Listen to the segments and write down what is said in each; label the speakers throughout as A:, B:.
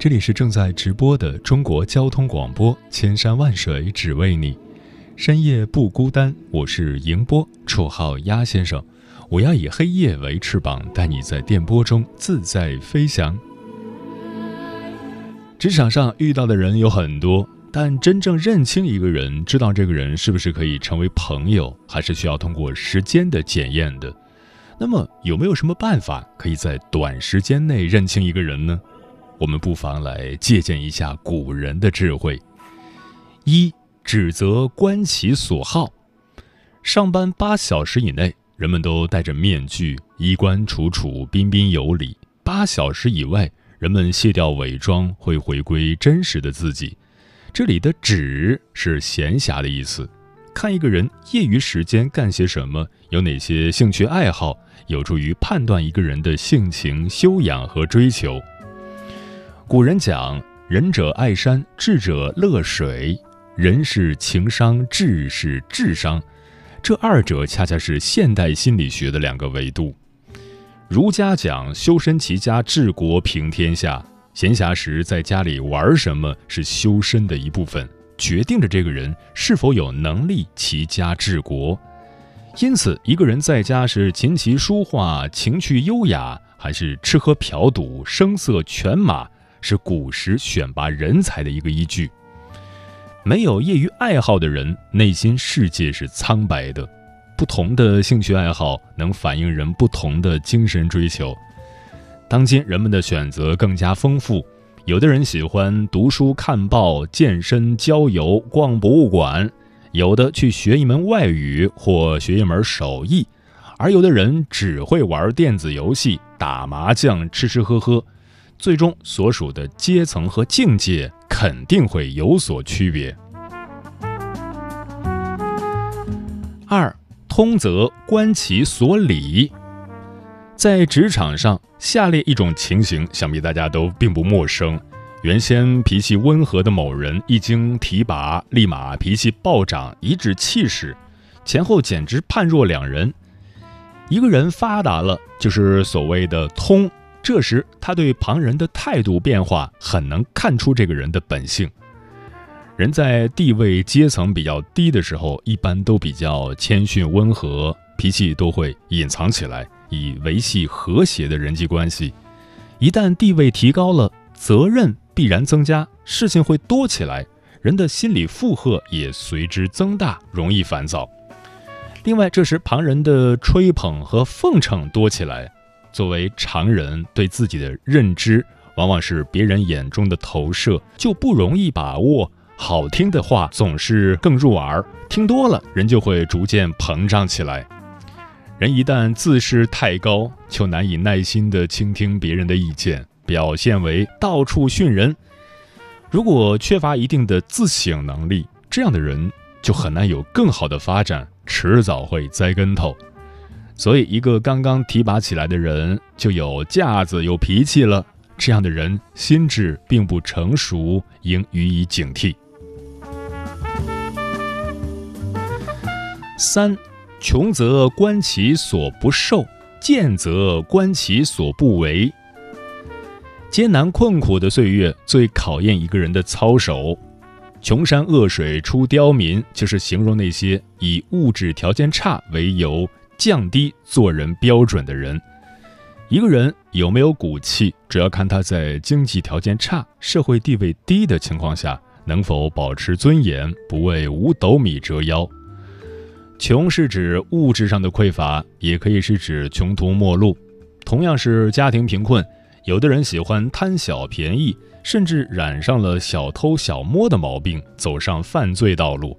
A: 这里是正在直播的中国交通广播，千山万水只为你，深夜不孤单。我是迎波，绰号鸭先生。我要以黑夜为翅膀，带你在电波中自在飞翔。职场上遇到的人有很多，但真正认清一个人，知道这个人是不是可以成为朋友，还是需要通过时间的检验的。那么，有没有什么办法可以在短时间内认清一个人呢？我们不妨来借鉴一下古人的智慧。一指责观其所好，上班八小时以内，人们都戴着面具，衣冠楚楚，彬彬有礼；八小时以外，人们卸掉伪装，会回归真实的自己。这里的“指”是闲暇的意思，看一个人业余时间干些什么，有哪些兴趣爱好，有助于判断一个人的性情、修养和追求。古人讲：“仁者爱山，智者乐水。仁是情商，智是智商。这二者恰恰是现代心理学的两个维度。儒家讲修身齐家治国平天下，闲暇时在家里玩什么是修身的一部分，决定着这个人是否有能力齐家治国。因此，一个人在家是琴棋书画、情趣优雅，还是吃喝嫖赌、声色犬马？”是古时选拔人才的一个依据。没有业余爱好的人，内心世界是苍白的。不同的兴趣爱好能反映人不同的精神追求。当今人们的选择更加丰富，有的人喜欢读书、看报、健身、郊游、逛博物馆；有的去学一门外语或学一门手艺；而有的人只会玩电子游戏、打麻将、吃吃喝喝。最终所属的阶层和境界肯定会有所区别。二通则观其所理，在职场上，下列一种情形，想必大家都并不陌生。原先脾气温和的某人，一经提拔，立马脾气暴涨，颐指气使，前后简直判若两人。一个人发达了，就是所谓的通。这时，他对旁人的态度变化很能看出这个人的本性。人在地位阶层比较低的时候，一般都比较谦逊温和，脾气都会隐藏起来，以维系和谐的人际关系。一旦地位提高了，责任必然增加，事情会多起来，人的心理负荷也随之增大，容易烦躁。另外，这时旁人的吹捧和奉承多起来。作为常人，对自己的认知往往是别人眼中的投射，就不容易把握。好听的话总是更入耳，听多了人就会逐渐膨胀起来。人一旦自视太高，就难以耐心地倾听别人的意见，表现为到处训人。如果缺乏一定的自省能力，这样的人就很难有更好的发展，迟早会栽跟头。所以，一个刚刚提拔起来的人就有架子、有脾气了，这样的人心智并不成熟，应予以警惕。三，穷则观其所不受，贱则观其所不为。艰难困苦的岁月最考验一个人的操守，穷山恶水出刁民，就是形容那些以物质条件差为由。降低做人标准的人，一个人有没有骨气，主要看他在经济条件差、社会地位低的情况下，能否保持尊严，不为五斗米折腰。穷是指物质上的匮乏，也可以是指穷途末路。同样是家庭贫困，有的人喜欢贪小便宜，甚至染上了小偷小摸的毛病，走上犯罪道路；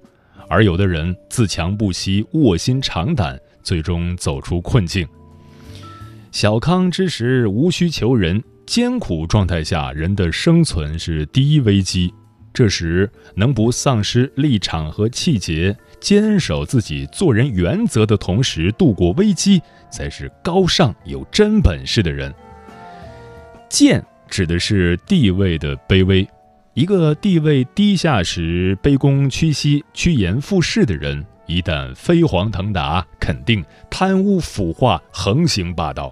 A: 而有的人自强不息，卧薪尝胆。最终走出困境。小康之时无需求人，艰苦状态下，人的生存是第一危机。这时，能不丧失立场和气节，坚守自己做人原则的同时度过危机，才是高尚有真本事的人。贱指的是地位的卑微，一个地位低下时卑躬屈膝、趋炎附势的人，一旦飞黄腾达，肯定贪污腐化、横行霸道。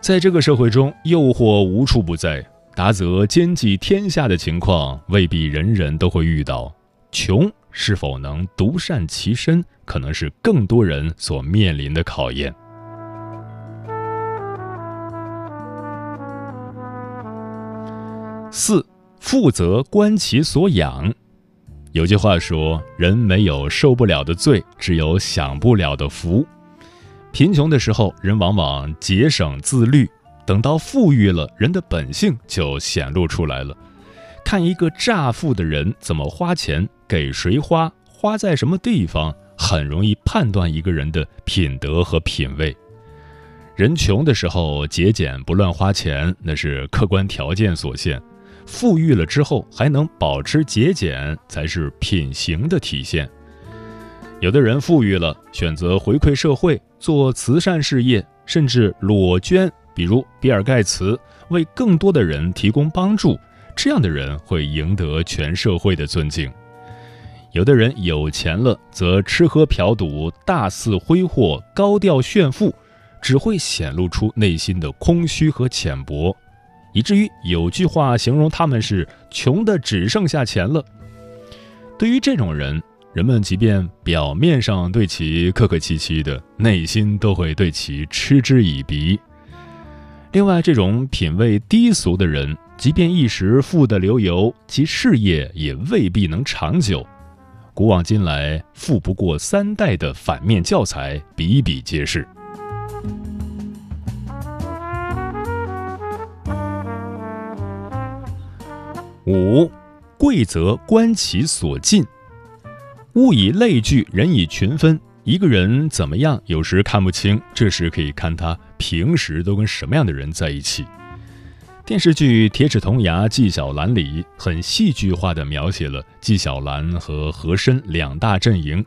A: 在这个社会中，诱惑无处不在。达则兼济天下的情况未必人人都会遇到，穷是否能独善其身，可能是更多人所面临的考验。四，富则观其所养。有句话说：“人没有受不了的罪，只有享不了的福。”贫穷的时候，人往往节省自律。等到富裕了，人的本性就显露出来了。看一个乍富的人怎么花钱，给谁花，花在什么地方，很容易判断一个人的品德和品味。人穷的时候节俭不乱花钱，那是客观条件所限；富裕了之后还能保持节俭，才是品行的体现。有的人富裕了，选择回馈社会，做慈善事业，甚至裸捐。比如比尔盖茨为更多的人提供帮助，这样的人会赢得全社会的尊敬。有的人有钱了，则吃喝嫖赌，大肆挥霍，高调炫富，只会显露出内心的空虚和浅薄，以至于有句话形容他们是穷的只剩下钱了。对于这种人，人们即便表面上对其客客气气的，内心都会对其嗤之以鼻。另外，这种品味低俗的人，即便一时富得流油，其事业也未必能长久。古往今来，富不过三代的反面教材比比皆是。五，贵则观其所近，物以类聚，人以群分。一个人怎么样，有时看不清，这时可以看他平时都跟什么样的人在一起。电视剧《铁齿铜牙纪晓岚》里很戏剧化地描写了纪晓岚和和珅两大阵营，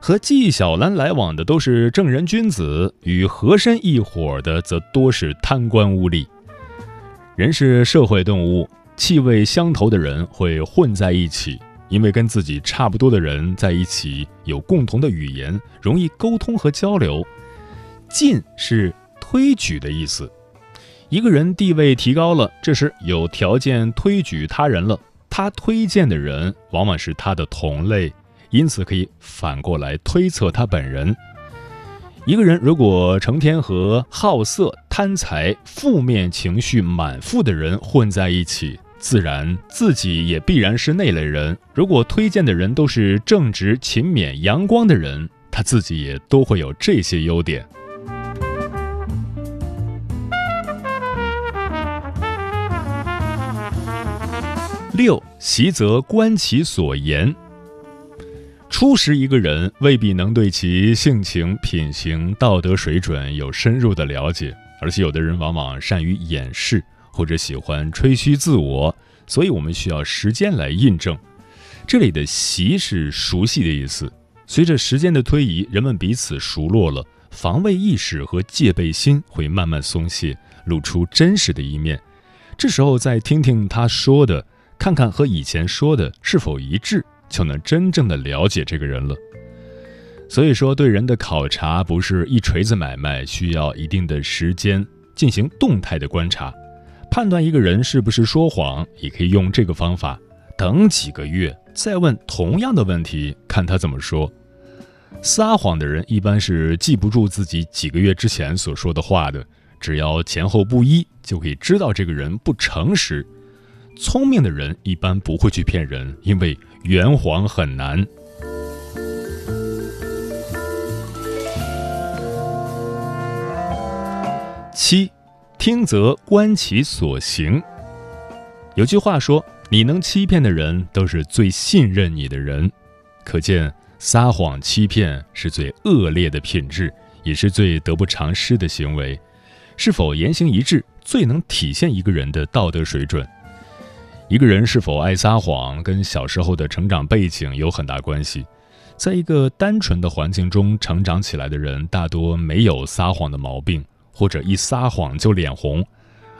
A: 和纪晓岚来往的都是正人君子，与和珅一伙的则多是贪官污吏。人是社会动物，气味相投的人会混在一起。因为跟自己差不多的人在一起，有共同的语言，容易沟通和交流。进是推举的意思，一个人地位提高了，这时有条件推举他人了，他推荐的人往往是他的同类，因此可以反过来推测他本人。一个人如果成天和好色、贪财、负面情绪满腹的人混在一起，自然自己也必然是那类人。如果推荐的人都是正直、勤勉、阳光的人，他自己也都会有这些优点。六，习则观其所言。初识一个人，未必能对其性情、品行、道德水准有深入的了解，而且有的人往往善于掩饰。或者喜欢吹嘘自我，所以我们需要时间来印证。这里的“习”是熟悉的意思。随着时间的推移，人们彼此熟络了，防卫意识和戒备心会慢慢松懈，露出真实的一面。这时候再听听他说的，看看和以前说的是否一致，就能真正的了解这个人了。所以说，对人的考察不是一锤子买卖，需要一定的时间进行动态的观察。判断一个人是不是说谎，也可以用这个方法。等几个月再问同样的问题，看他怎么说。撒谎的人一般是记不住自己几个月之前所说的话的，只要前后不一，就可以知道这个人不诚实。聪明的人一般不会去骗人，因为圆谎很难。七。听则观其所行。有句话说：“你能欺骗的人，都是最信任你的人。”可见，撒谎欺骗是最恶劣的品质，也是最得不偿失的行为。是否言行一致，最能体现一个人的道德水准。一个人是否爱撒谎，跟小时候的成长背景有很大关系。在一个单纯的环境中成长起来的人，大多没有撒谎的毛病，或者一撒谎就脸红；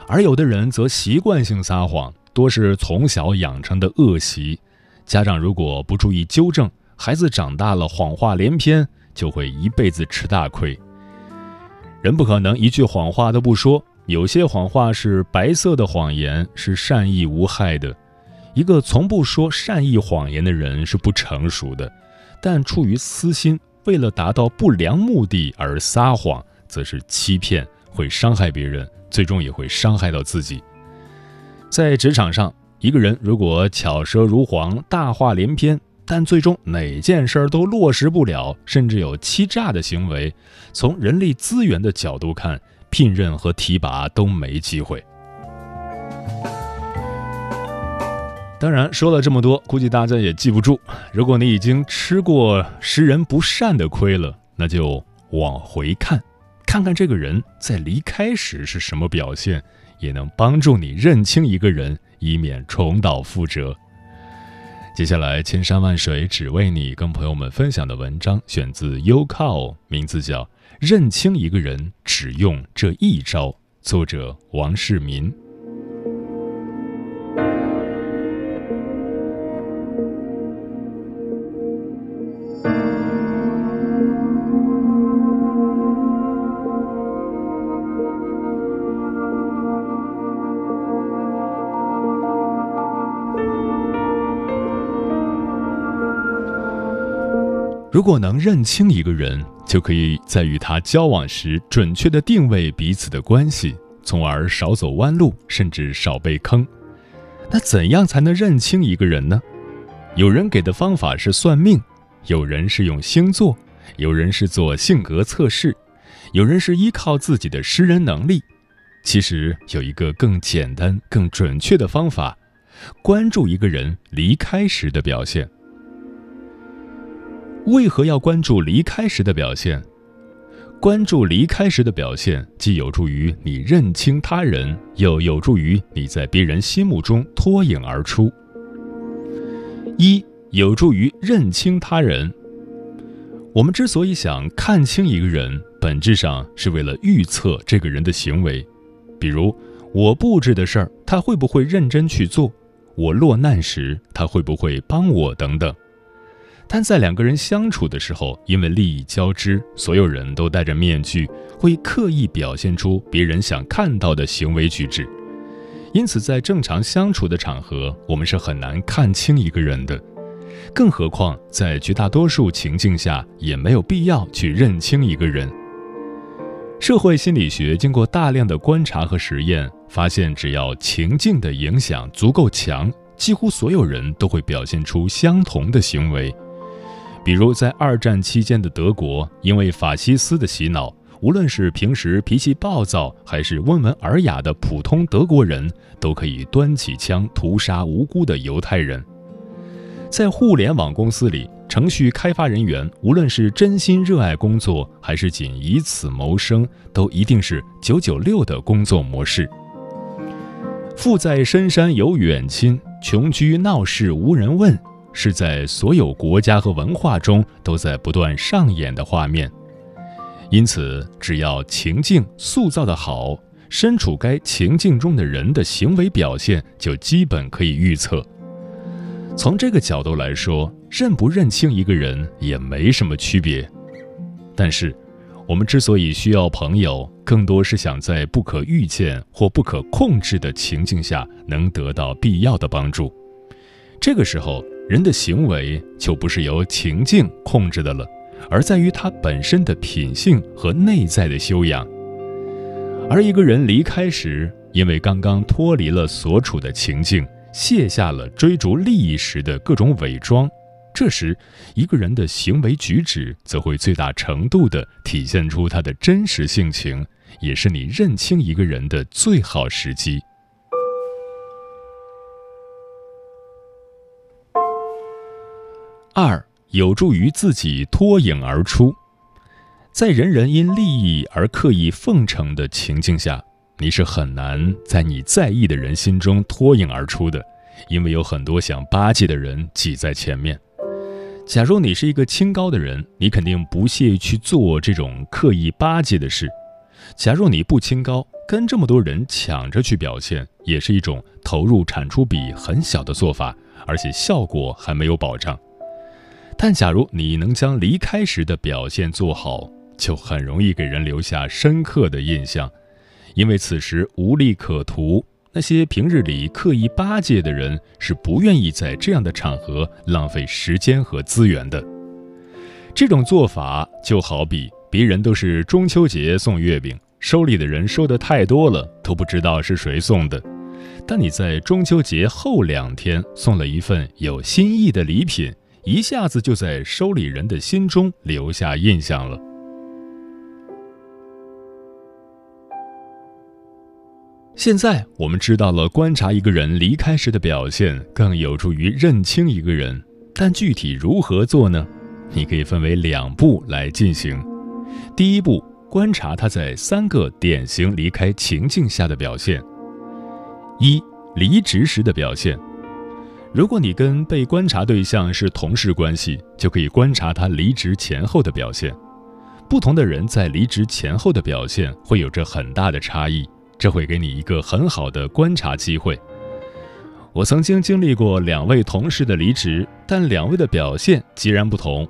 A: 而有的人则习惯性撒谎，多是从小养成的恶习。家长如果不注意纠正，孩子长大了谎话连篇，就会一辈子吃大亏。人不可能一句谎话都不说。有些谎话是白色的谎言，是善意无害的。一个从不说善意谎言的人是不成熟的，但出于私心，为了达到不良目的而撒谎，则是欺骗，会伤害别人，最终也会伤害到自己。在职场上，一个人如果巧舌如簧、大话连篇，但最终哪件事儿都落实不了，甚至有欺诈的行为，从人力资源的角度看，聘任和提拔都没机会。当然，说了这么多，估计大家也记不住。如果你已经吃过识人不善的亏了，那就往回看，看看这个人在离开时是什么表现，也能帮助你认清一个人，以免重蹈覆辙。接下来，千山万水只为你，跟朋友们分享的文章选自优靠，名字叫。认清一个人只用这一招。作者王世民。如果能认清一个人，就可以在与他交往时准确的定位彼此的关系，从而少走弯路，甚至少被坑。那怎样才能认清一个人呢？有人给的方法是算命，有人是用星座，有人是做性格测试，有人是依靠自己的识人能力。其实有一个更简单、更准确的方法：关注一个人离开时的表现。为何要关注离开时的表现？关注离开时的表现，既有助于你认清他人，又有助于你在别人心目中脱颖而出。一有助于认清他人。我们之所以想看清一个人，本质上是为了预测这个人的行为。比如，我布置的事儿，他会不会认真去做？我落难时，他会不会帮我？等等。但在两个人相处的时候，因为利益交织，所有人都戴着面具，会刻意表现出别人想看到的行为举止。因此，在正常相处的场合，我们是很难看清一个人的。更何况，在绝大多数情境下，也没有必要去认清一个人。社会心理学经过大量的观察和实验，发现只要情境的影响足够强，几乎所有人都会表现出相同的行为。比如，在二战期间的德国，因为法西斯的洗脑，无论是平时脾气暴躁，还是温文尔雅的普通德国人，都可以端起枪屠杀无辜的犹太人。在互联网公司里，程序开发人员无论是真心热爱工作，还是仅以此谋生，都一定是九九六的工作模式。富在深山有远亲，穷居闹市无人问。是在所有国家和文化中都在不断上演的画面，因此，只要情境塑造的好，身处该情境中的人的行为表现就基本可以预测。从这个角度来说，认不认清一个人也没什么区别。但是，我们之所以需要朋友，更多是想在不可预见或不可控制的情境下能得到必要的帮助。这个时候。人的行为就不是由情境控制的了，而在于他本身的品性和内在的修养。而一个人离开时，因为刚刚脱离了所处的情境，卸下了追逐利益时的各种伪装，这时一个人的行为举止则会最大程度地体现出他的真实性情，也是你认清一个人的最好时机。二有助于自己脱颖而出。在人人因利益而刻意奉承的情境下，你是很难在你在意的人心中脱颖而出的，因为有很多想巴结的人挤在前面。假如你是一个清高的人，你肯定不屑于去做这种刻意巴结的事。假如你不清高，跟这么多人抢着去表现，也是一种投入产出比很小的做法，而且效果还没有保障。但假如你能将离开时的表现做好，就很容易给人留下深刻的印象，因为此时无利可图。那些平日里刻意巴结的人是不愿意在这样的场合浪费时间和资源的。这种做法就好比别人都是中秋节送月饼，收礼的人收的太多了，都不知道是谁送的。但你在中秋节后两天送了一份有心意的礼品，一下子就在收礼人的心中留下印象了。现在我们知道了，观察一个人离开时的表现更有助于认清一个人。但具体如何做呢？你可以分为两步来进行。第一步，观察他在三个典型离开情境下的表现。一、离职时的表现。如果你跟被观察对象是同事关系，就可以观察他离职前后的表现。不同的人在离职前后的表现会有着很大的差异。这会给你一个很好的观察机会。我曾经经历过两位同事的离职，但两位的表现截然不同。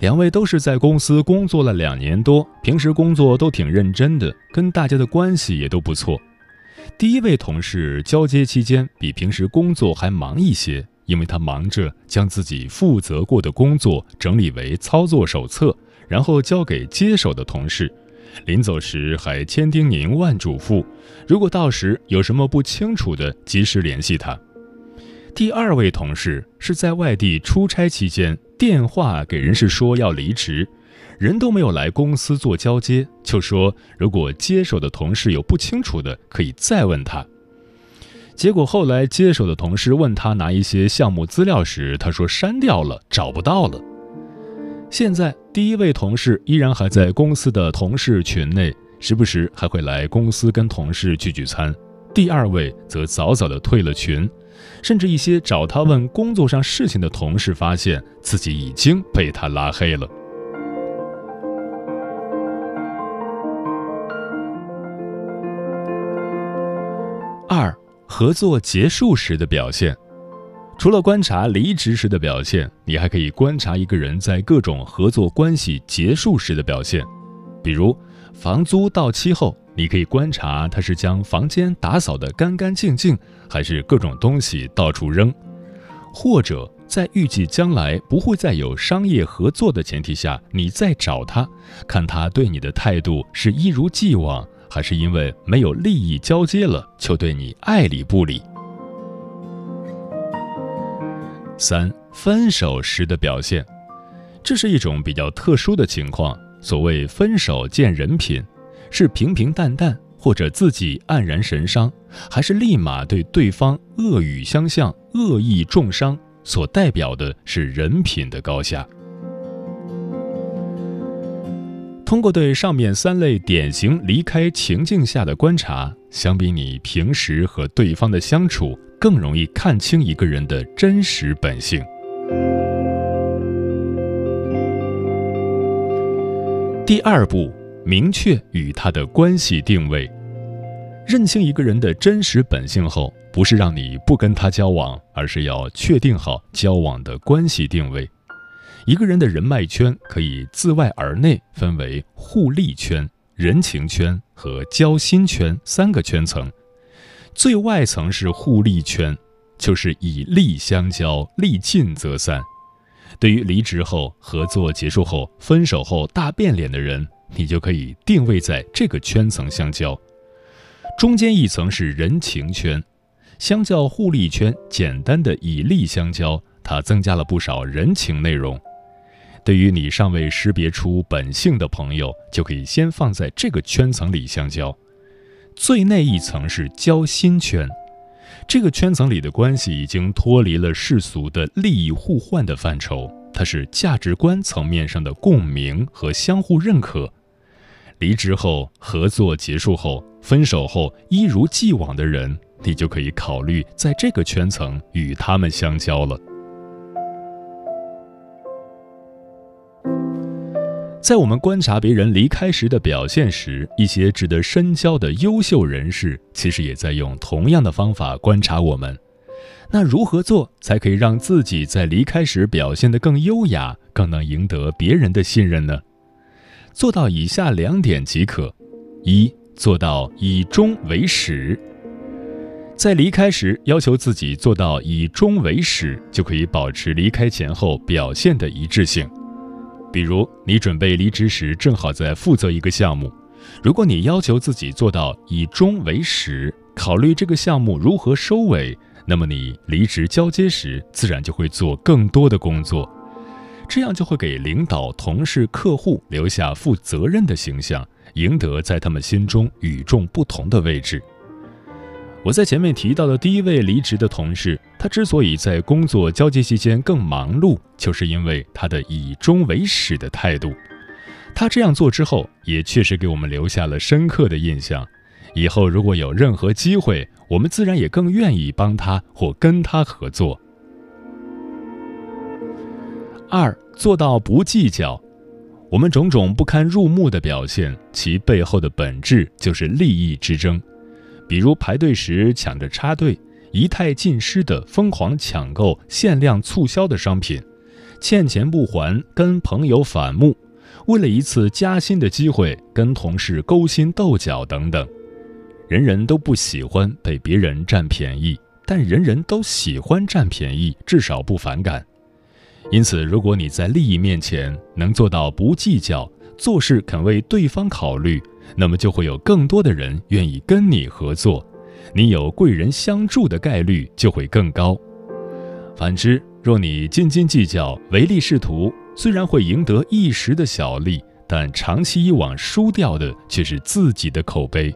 A: 两位都是在公司工作了两年多，平时工作都挺认真的，跟大家的关系也都不错。第一位同事交接期间比平时工作还忙一些，因为他忙着将自己负责过的工作整理为操作手册，然后交给接手的同事。临走时还千叮咛万嘱咐，如果到时有什么不清楚的，及时联系他。第二位同事是在外地出差期间，电话给人事说要离职，人都没有来公司做交接，就说如果接手的同事有不清楚的，可以再问他。结果后来接手的同事问他拿一些项目资料时，他说删掉了，找不到了。现在，第一位同事依然还在公司的同事群内，时不时还会来公司跟同事聚聚餐。第二位则早早的退了群，甚至一些找他问工作上事情的同事，发现自己已经被他拉黑了。合作结束时的表现。除了观察离职时的表现，你还可以观察一个人在各种合作关系结束时的表现。比如，房租到期后，你可以观察他是将房间打扫得干干净净，还是各种东西到处扔；或者在预计将来不会再有商业合作的前提下，你再找他，看他对你的态度是一如既往，还是因为没有利益交接了就对你爱理不理。三分手时的表现，这是一种比较特殊的情况。所谓分手见人品，是平平淡淡，或者自己黯然神伤，还是立马对对方恶语相向、恶意重伤，所代表的是人品的高下。通过对上面三类典型离开情境下的观察，相比你平时和对方的相处。更容易看清一个人的真实本性。第二步，明确与他的关系定位。认清一个人的真实本性后，不是让你不跟他交往，而是要确定好交往的关系定位。一个人的人脉圈可以自外而内分为互利圈、人情圈和交心圈三个圈层。最外层是互利圈，就是以利相交，利尽则散。对于离职后、合作结束后、分手后大变脸的人，你就可以定位在这个圈层相交。中间一层是人情圈，相较互利圈简单的以利相交，它增加了不少人情内容。对于你尚未识别出本性的朋友，就可以先放在这个圈层里相交。最内一层是交心圈，这个圈层里的关系已经脱离了世俗的利益互换的范畴，它是价值观层面上的共鸣和相互认可。离职后、合作结束后、分手后一如既往的人，你就可以考虑在这个圈层与他们相交了。在我们观察别人离开时的表现时，一些值得深交的优秀人士，其实也在用同样的方法观察我们。那如何做才可以让自己在离开时表现得更优雅，更能赢得别人的信任呢？做到以下两点即可：一，做到以终为始。在离开时，要求自己做到以终为始，就可以保持离开前后表现的一致性。比如，你准备离职时，正好在负责一个项目，如果你要求自己做到以终为始，考虑这个项目如何收尾，那么你离职交接时，自然就会做更多的工作。这样就会给领导、同事、客户留下负责任的形象，赢得在他们心中与众不同的位置。我在前面提到的第一位离职的同事，他之所以在工作交接期间更忙碌，就是因为他的以终为始的态度。他这样做之后，也确实给我们留下了深刻的印象。以后如果有任何机会，我们自然也更愿意帮他或跟他合作。二做到不计较，我们种种不堪入目的表现，其背后的本质就是利益之争。比如排队时抢着插队，仪态尽失的疯狂抢购限量促销的商品，欠钱不还跟朋友反目，为了一次加薪的机会跟同事勾心斗角等等。人人都不喜欢被别人占便宜，但人人都喜欢占便宜，至少不反感。因此，如果你在利益面前能做到不计较，做事肯为对方考虑，那么就会有更多的人愿意跟你合作，你有贵人相助的概率就会更高。反之，若你斤斤计较、唯利是图，虽然会赢得一时的小利，但长期以往输掉的却是自己的口碑。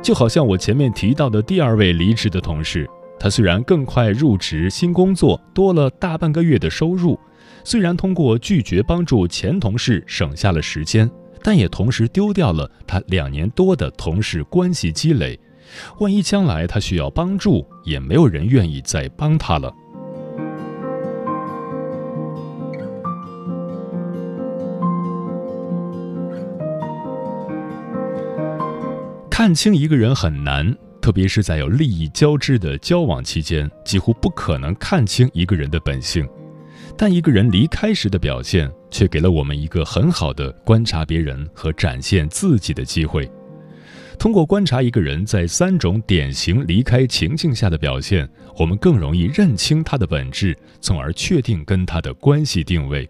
A: 就好像我前面提到的第二位离职的同事。他虽然更快入职新工作，多了大半个月的收入，虽然通过拒绝帮助前同事省下了时间，但也同时丢掉了他两年多的同事关系积累。万一将来他需要帮助，也没有人愿意再帮他了。看清一个人很难。特别是在有利益交织的交往期间，几乎不可能看清一个人的本性。但一个人离开时的表现，却给了我们一个很好的观察别人和展现自己的机会。通过观察一个人在三种典型离开情境下的表现，我们更容易认清他的本质，从而确定跟他的关系定位。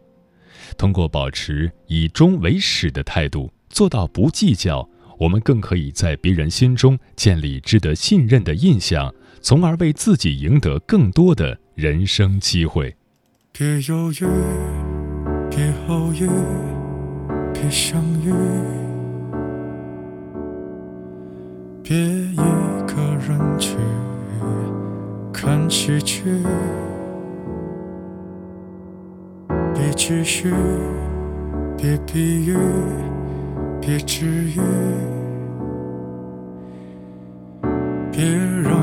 A: 通过保持以终为始的态度，做到不计较。我们更可以在别人心中建立值得信任的印象，从而为自己赢得更多的人生机会。
B: 别犹豫，别犹豫，别相遇，别一个人去看喜剧，别继续，别比喻。别治愈，别让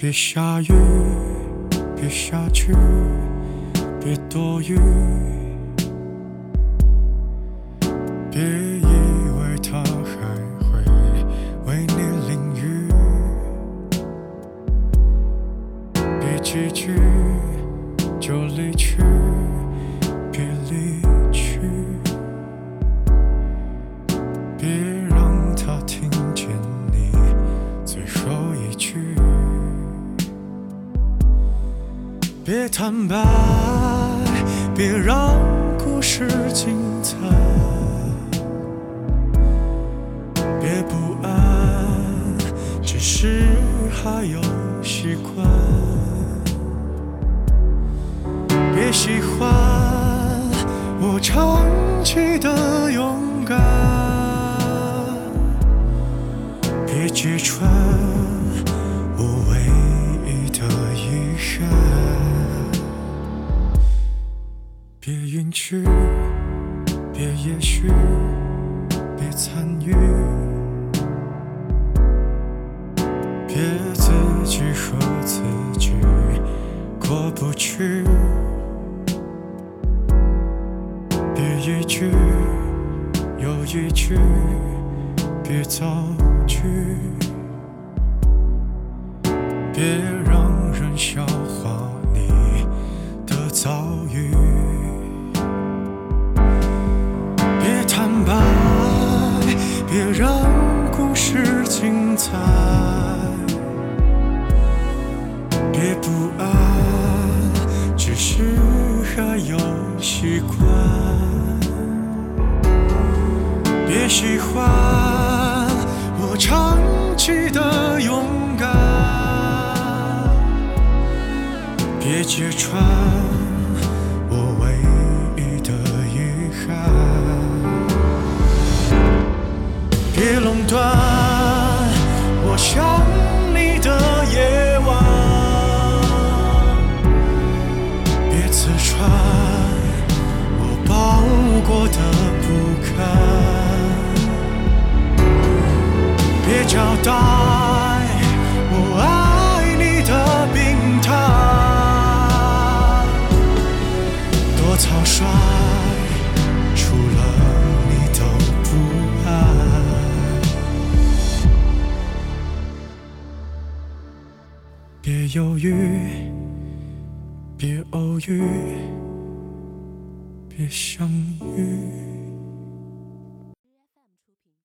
B: 别下雨，别下去，别多余。别以为他还会为你淋雨。别几句。就离去，别离去，别别坦白别让故事精彩别不安只是还有习惯别喜欢我长期的勇敢别揭穿去别参与别自己和自己过不去。交代我爱你的病态多草率除了你都不爱别犹豫别偶遇别相遇